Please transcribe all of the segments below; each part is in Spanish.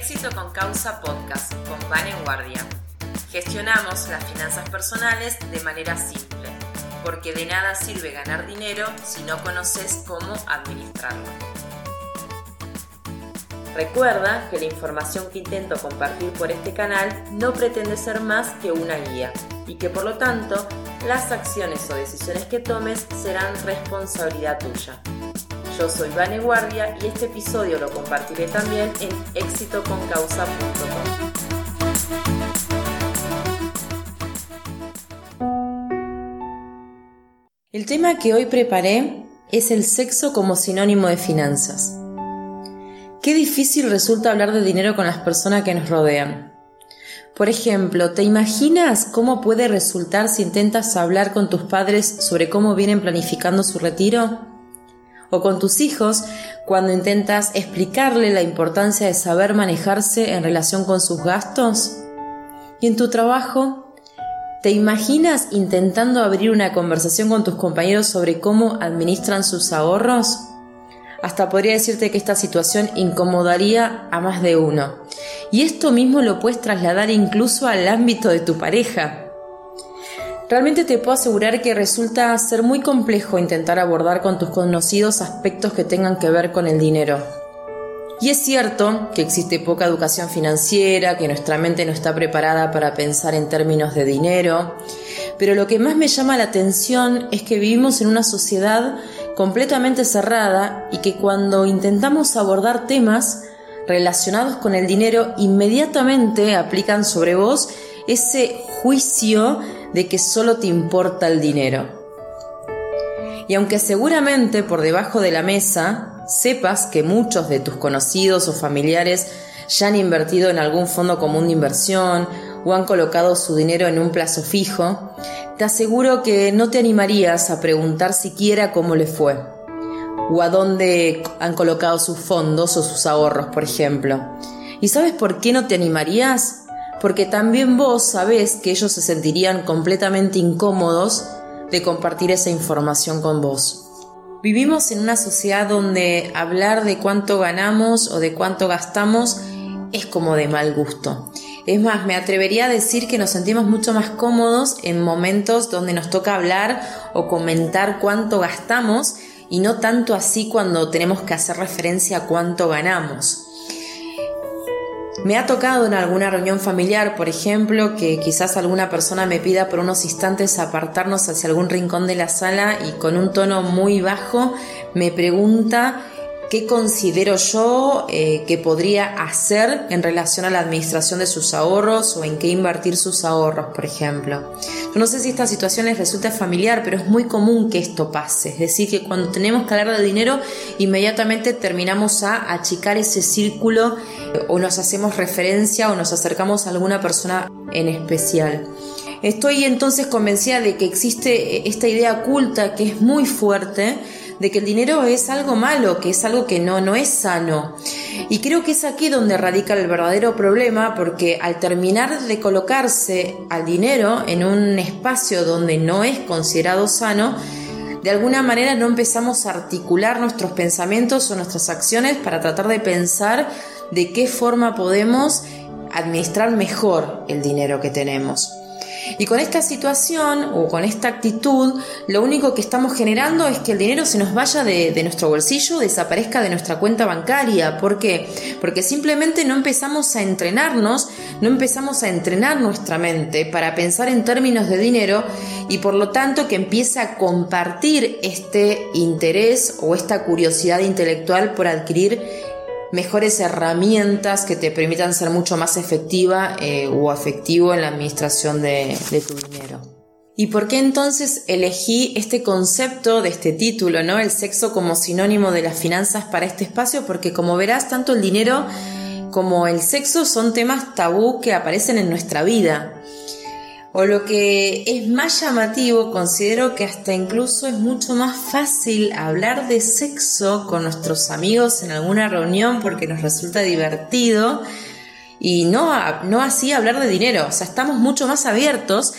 Éxito con Causa Podcast con en Guardia. Gestionamos las finanzas personales de manera simple, porque de nada sirve ganar dinero si no conoces cómo administrarlo. Recuerda que la información que intento compartir por este canal no pretende ser más que una guía y que por lo tanto las acciones o decisiones que tomes serán responsabilidad tuya. Yo soy Vane Guardia y este episodio lo compartiré también en éxitoconcausa.com. El tema que hoy preparé es el sexo como sinónimo de finanzas. Qué difícil resulta hablar de dinero con las personas que nos rodean. Por ejemplo, ¿te imaginas cómo puede resultar si intentas hablar con tus padres sobre cómo vienen planificando su retiro? ¿O con tus hijos cuando intentas explicarle la importancia de saber manejarse en relación con sus gastos? ¿Y en tu trabajo? ¿Te imaginas intentando abrir una conversación con tus compañeros sobre cómo administran sus ahorros? Hasta podría decirte que esta situación incomodaría a más de uno. Y esto mismo lo puedes trasladar incluso al ámbito de tu pareja. Realmente te puedo asegurar que resulta ser muy complejo intentar abordar con tus conocidos aspectos que tengan que ver con el dinero. Y es cierto que existe poca educación financiera, que nuestra mente no está preparada para pensar en términos de dinero, pero lo que más me llama la atención es que vivimos en una sociedad completamente cerrada y que cuando intentamos abordar temas relacionados con el dinero inmediatamente aplican sobre vos ese juicio de que solo te importa el dinero. Y aunque seguramente por debajo de la mesa sepas que muchos de tus conocidos o familiares ya han invertido en algún fondo común de inversión o han colocado su dinero en un plazo fijo, te aseguro que no te animarías a preguntar siquiera cómo le fue o a dónde han colocado sus fondos o sus ahorros, por ejemplo. ¿Y sabes por qué no te animarías? Porque también vos sabés que ellos se sentirían completamente incómodos de compartir esa información con vos. Vivimos en una sociedad donde hablar de cuánto ganamos o de cuánto gastamos es como de mal gusto. Es más, me atrevería a decir que nos sentimos mucho más cómodos en momentos donde nos toca hablar o comentar cuánto gastamos y no tanto así cuando tenemos que hacer referencia a cuánto ganamos. Me ha tocado en alguna reunión familiar, por ejemplo, que quizás alguna persona me pida por unos instantes apartarnos hacia algún rincón de la sala y con un tono muy bajo me pregunta qué considero yo eh, que podría hacer en relación a la administración de sus ahorros o en qué invertir sus ahorros, por ejemplo. Yo no sé si esta situación les resulta familiar, pero es muy común que esto pase. Es decir, que cuando tenemos que hablar de dinero, inmediatamente terminamos a achicar ese círculo eh, o nos hacemos referencia o nos acercamos a alguna persona en especial. Estoy entonces convencida de que existe eh, esta idea oculta que es muy fuerte de que el dinero es algo malo, que es algo que no, no es sano. Y creo que es aquí donde radica el verdadero problema, porque al terminar de colocarse al dinero en un espacio donde no es considerado sano, de alguna manera no empezamos a articular nuestros pensamientos o nuestras acciones para tratar de pensar de qué forma podemos administrar mejor el dinero que tenemos. Y con esta situación o con esta actitud, lo único que estamos generando es que el dinero se nos vaya de, nuestro bolsillo, desaparezca de nuestra cuenta bancaria. ¿Por qué? Porque simplemente no empezamos a entrenarnos, no empezamos a entrenar nuestra mente para pensar en términos de dinero y por lo tanto que empiece a compartir este interés o esta curiosidad intelectual por adquirir mejores herramientas que te permitan ser mucho más efectiva eh, o efectivo en la administración de, de, tu dinero. ¿Y por qué entonces elegí este concepto de este título, ¿no? El sexo como sinónimo de las finanzas para este espacio, porque como verás, tanto el dinero como el sexo son temas tabú que aparecen en nuestra vida. O lo que es más llamativo, considero que hasta incluso es mucho más fácil hablar de sexo con nuestros amigos en alguna reunión porque nos resulta divertido y no, no así hablar de dinero. O sea, estamos mucho más abiertos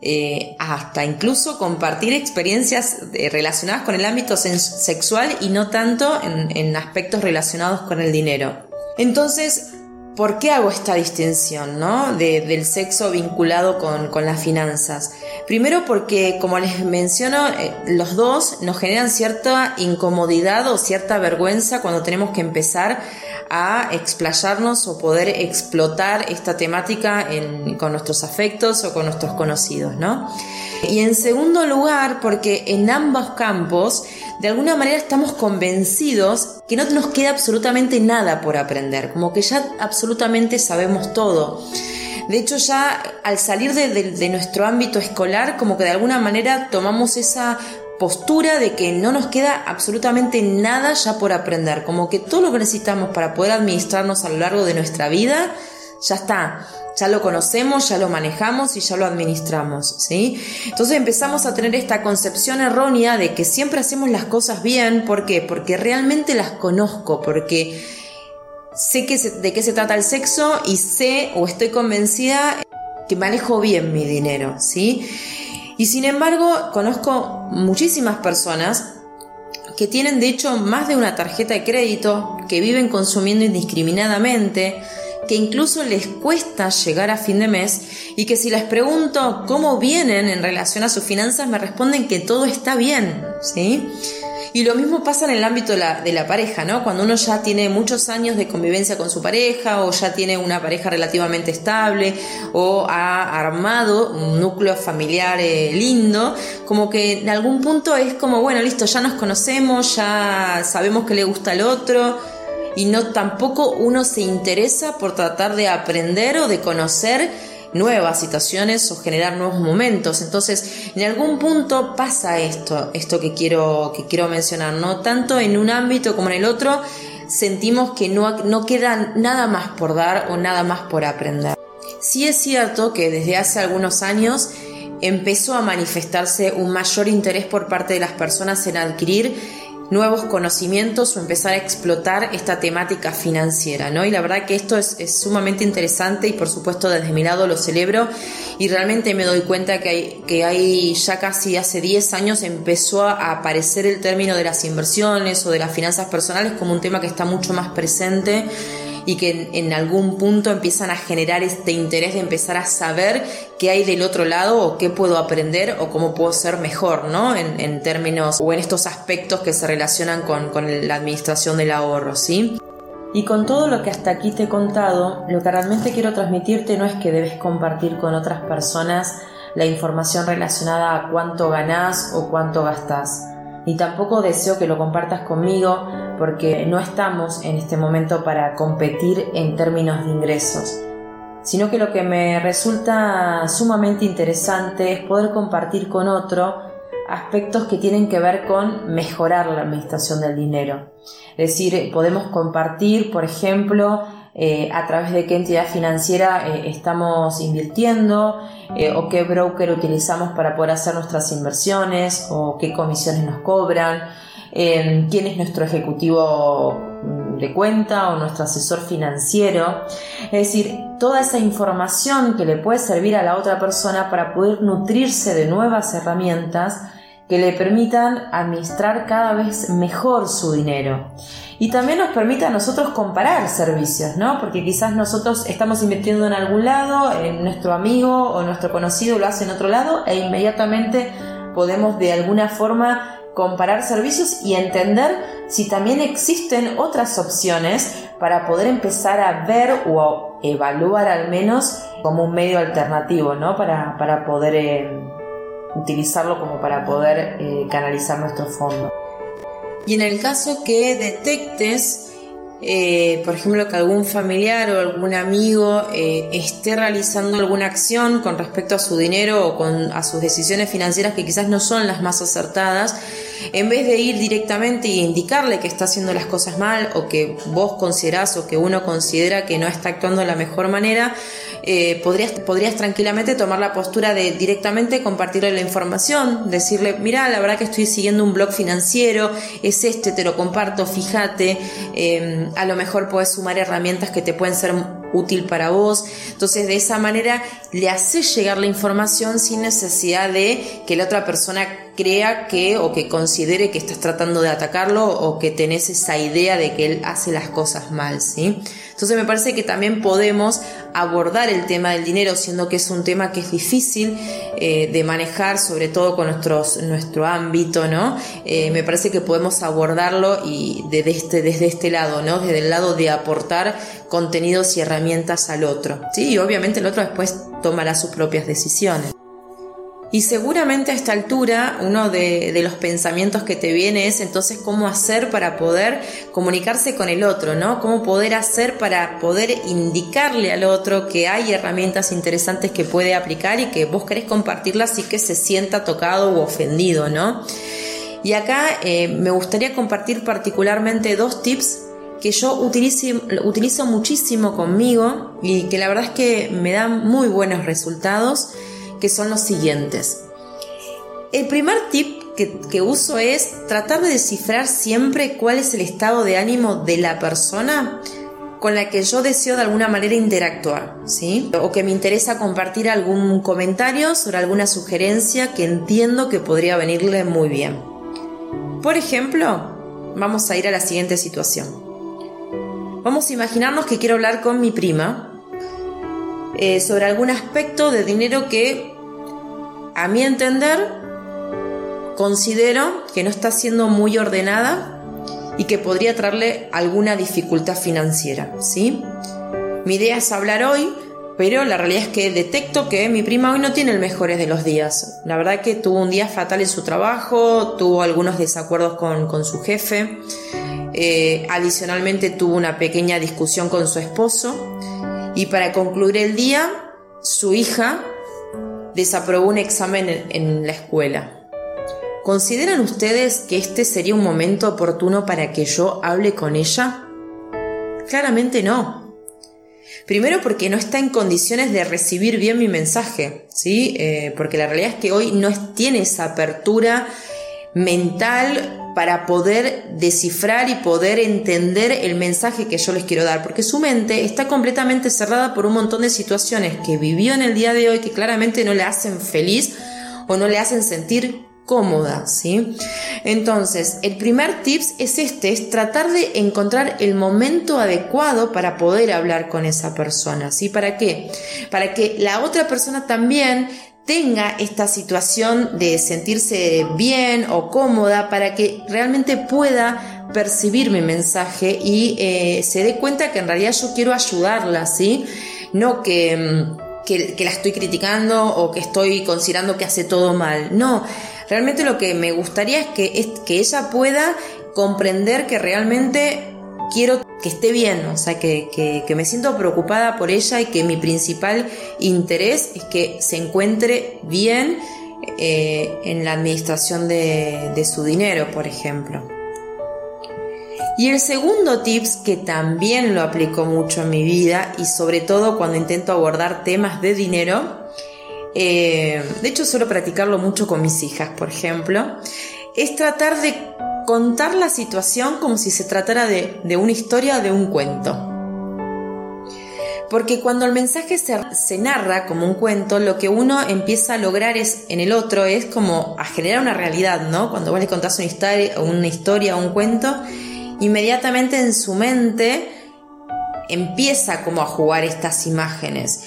eh, hasta incluso compartir experiencias eh, relacionadas con el ámbito sexual y no tanto en, en aspectos relacionados con el dinero. Entonces, ¿Por qué hago esta distinción ¿no? del sexo vinculado con, con, las finanzas? Primero porque, como les menciono, eh, los dos nos generan cierta incomodidad o cierta vergüenza cuando tenemos que empezar a explayarnos o poder explotar esta temática con nuestros afectos o con nuestros conocidos, ¿no? Y en segundo lugar, porque en ambos campos, de alguna manera estamos convencidos que no nos queda absolutamente nada por aprender, como que ya absolutamente sabemos todo. De hecho, ya al salir de, nuestro ámbito escolar, como que de alguna manera tomamos esa postura de que no nos queda absolutamente nada ya por aprender, como que todo lo que necesitamos para poder administrarnos a lo largo de nuestra vida, ya está, ya lo conocemos, ya lo manejamos y ya lo administramos, ¿sí? Entonces empezamos a tener esta concepción errónea de que siempre hacemos las cosas bien, ¿por qué? Porque realmente las conozco, porque sé que de qué se trata el sexo y sé o estoy convencida que manejo bien mi dinero, ¿sí? Y sin embargo, conozco muchísimas personas que tienen de hecho más de una tarjeta de crédito, que viven consumiendo indiscriminadamente, que incluso les cuesta llegar a fin de mes y que si les pregunto cómo vienen en relación a sus finanzas me responden que todo está bien, ¿sí? Y lo mismo pasa en el ámbito de la, pareja, ¿no? Cuando uno ya tiene muchos años de convivencia con su pareja o ya tiene una pareja relativamente estable o ha armado un núcleo familiar eh, lindo, como que en algún punto es como, bueno, listo, ya nos conocemos, ya sabemos que le gusta al otro y no tampoco uno se interesa por tratar de aprender o de conocer nuevas situaciones o generar nuevos momentos. Entonces, en algún punto pasa esto, esto que quiero, que quiero mencionar, ¿no? Tanto en un ámbito como en el otro, sentimos que no, no queda nada más por dar o nada más por aprender. Sí es cierto que desde hace algunos años empezó a manifestarse un mayor interés por parte de las personas en adquirir nuevos conocimientos o empezar a explotar esta temática financiera, ¿no? Y la verdad que esto es, sumamente interesante y por supuesto desde mi lado lo celebro y realmente me doy cuenta que hay, que hay ya casi hace 10 años empezó a aparecer el término de las inversiones o de las finanzas personales como un tema que está mucho más presente y que en, algún punto empiezan a generar este interés de empezar a saber qué hay del otro lado o qué puedo aprender o cómo puedo ser mejor, ¿no? En, términos o en estos aspectos que se relacionan con, la administración del ahorro, ¿sí? Y con todo lo que hasta aquí te he contado, lo que realmente quiero transmitirte no es que debes compartir con otras personas la información relacionada a cuánto ganás o cuánto gastás ni tampoco deseo que lo compartas conmigo porque no estamos en este momento para competir en términos de ingresos, sino que lo que me resulta sumamente interesante es poder compartir con otro aspectos que tienen que ver con mejorar la administración del dinero. Es decir, podemos compartir, por ejemplo, eh, a través de qué entidad financiera eh, estamos invirtiendo eh, o qué broker utilizamos para poder hacer nuestras inversiones o qué comisiones nos cobran, quién es nuestro ejecutivo de cuenta o nuestro asesor financiero. Es decir, toda esa información que le puede servir a la otra persona para poder nutrirse de nuevas herramientas que le permitan administrar cada vez mejor su dinero. Y también nos permite a nosotros comparar servicios, ¿no? Porque quizás nosotros estamos invirtiendo en algún lado, en nuestro amigo o nuestro conocido lo hace en otro lado e inmediatamente podemos de alguna forma comparar servicios y entender si también existen otras opciones para poder empezar a ver o evaluar al menos como un medio alternativo, ¿no? Para, para poder... Eh, utilizarlo como para poder eh, canalizar nuestro fondo. Y en el caso que detectes eh, por ejemplo, que algún familiar o algún amigo eh, esté realizando alguna acción con respecto a su dinero o con, a sus decisiones financieras que quizás no son las más acertadas, en vez de ir directamente e indicarle que está haciendo las cosas mal o que vos considerás o que uno considera que no está actuando de la mejor manera, eh, podrías, podrías tranquilamente tomar la postura de directamente compartirle la información, decirle, mira, la verdad que estoy siguiendo un blog financiero, es este, te lo comparto, fíjate. Em, a lo mejor puedes sumar herramientas que te pueden ser útil para vos. Entonces, de esa manera le haces llegar la información sin necesidad de que la otra persona crea que o que considere que estás tratando de atacarlo o que tenés esa idea de que él hace las cosas mal, ¿sí? Entonces me parece que también podemos abordar el tema del dinero, siendo que es un tema que es difícil eh, de manejar, sobre todo con nuestros, nuestro ámbito, ¿no? Eh, me parece que podemos abordarlo y desde este, desde este lado, ¿no? Desde el lado de aportar contenidos y herramientas al otro, ¿sí? Y obviamente el otro después tomará sus propias decisiones. Y seguramente a esta altura uno de, los pensamientos que te viene es entonces cómo hacer para poder comunicarse con el otro, ¿no? Cómo poder hacer para poder indicarle al otro que hay herramientas interesantes que puede aplicar y que vos querés compartirlas y que se sienta tocado u ofendido, ¿no? Y acá eh, me gustaría compartir particularmente dos tips que yo utilizo, utilizo muchísimo conmigo y que la verdad es que me dan muy buenos resultados que son los siguientes. El primer tip que, uso es tratar de descifrar siempre cuál es el estado de ánimo de la persona con la que yo deseo de alguna manera interactuar, ¿sí? O que me interesa compartir algún comentario sobre alguna sugerencia que entiendo que podría venirle muy bien. Por ejemplo, vamos a ir a la siguiente situación. Vamos a imaginarnos que quiero hablar con mi prima eh, sobre algún aspecto de dinero que, a mi entender, considero que no está siendo muy ordenada y que podría traerle alguna dificultad financiera, ¿sí? Mi idea es hablar hoy, pero la realidad es que detecto que mi prima hoy no tiene el mejor de los días. La verdad que tuvo un día fatal en su trabajo, tuvo algunos desacuerdos con, su jefe, eh, adicionalmente tuvo una pequeña discusión con su esposo y para concluir el día, su hija desaprobó un examen en, la escuela. ¿Consideran ustedes que este sería un momento oportuno para que yo hable con ella? Claramente no. Primero porque no está en condiciones de recibir bien mi mensaje, ¿sí? Eh, porque la realidad es que hoy no tiene esa apertura mental para poder descifrar y poder entender el mensaje que yo les quiero dar, porque su mente está completamente cerrada por un montón de situaciones que vivió en el día de hoy que claramente no le hacen feliz o no le hacen sentir cómoda, ¿sí? Entonces, el primer tips es este, es tratar de encontrar el momento adecuado para poder hablar con esa persona, ¿sí? ¿Para qué? Para que la otra persona también tenga esta situación de sentirse bien o cómoda para que realmente pueda percibir mi mensaje y eh, se dé cuenta que en realidad yo quiero ayudarla, ¿sí? No que, mm, que, la estoy criticando o que estoy considerando que hace todo mal. No, realmente lo que me gustaría es que, es que ella pueda comprender que realmente quiero que esté bien, o sea, que, me siento preocupada por ella y que mi principal interés es que se encuentre bien eh, en la administración de, de su dinero, por ejemplo. Y el segundo tips que también lo aplico mucho en mi vida y sobre todo cuando intento abordar temas de dinero, eh, de hecho suelo practicarlo mucho con mis hijas, por ejemplo, es tratar de contar la situación como si se tratara de, una historia, de un cuento. Porque cuando el mensaje se, narra como un cuento, lo que uno empieza a lograr es en el otro es como a generar una realidad, ¿no? Cuando vos le contás una historia, una historia o un cuento, inmediatamente en su mente empieza como a jugar estas imágenes.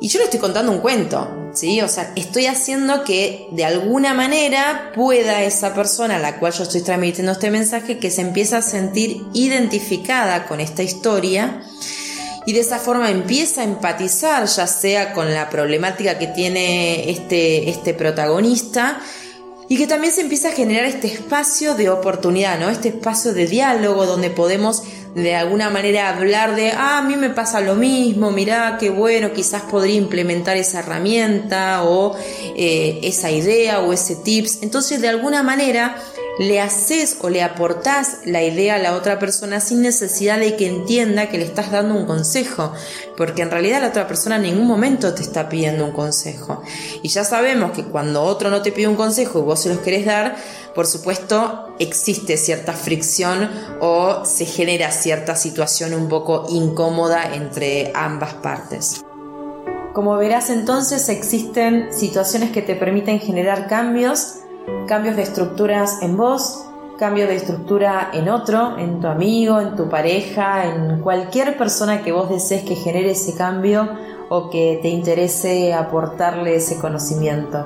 Y yo le estoy contando un cuento, ¿sí? O sea, estoy haciendo que de alguna manera pueda esa persona a la cual yo estoy transmitiendo este mensaje que se empieza a sentir identificada con esta historia y de esa forma empieza a empatizar ya sea con la problemática que tiene este, este protagonista y que también se empieza a generar este espacio de oportunidad, ¿no? Este espacio de diálogo donde podemos de alguna manera hablar de, ah, a mí me pasa lo mismo, mirá, qué bueno, quizás podría implementar esa herramienta o eh, esa idea o ese tips. Entonces, de alguna manera, le haces o le aportás la idea a la otra persona sin necesidad de que entienda que le estás dando un consejo, porque en realidad la otra persona en ningún momento te está pidiendo un consejo. Y ya sabemos que cuando otro no te pide un consejo y vos se los querés dar, por supuesto existe cierta fricción o se genera cierta situación un poco incómoda entre ambas partes. Como verás entonces existen situaciones que te permiten generar cambios cambios de estructuras en vos, cambio de estructura en otro, en tu amigo, en tu pareja, en cualquier persona que vos desees que genere ese cambio o que te interese aportarle ese conocimiento.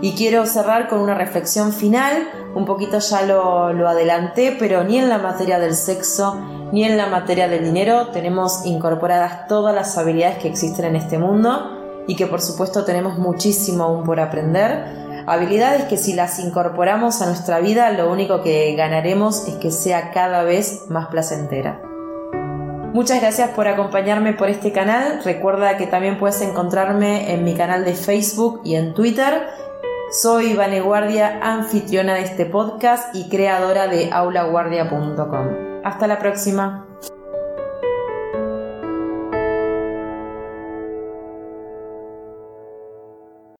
Y quiero cerrar con una reflexión final, un poquito ya lo, lo, adelanté, pero ni en la materia del sexo ni en la materia del dinero tenemos incorporadas todas las habilidades que existen en este mundo y que por supuesto tenemos muchísimo aún por aprender Habilidades que si las incorporamos a nuestra vida lo único que ganaremos es que sea cada vez más placentera. Muchas gracias por acompañarme por este canal. Recuerda que también puedes encontrarme en mi canal de Facebook y en Twitter. Soy Vane Guardia, anfitriona de este podcast y creadora de aulaguardia.com. Hasta la próxima.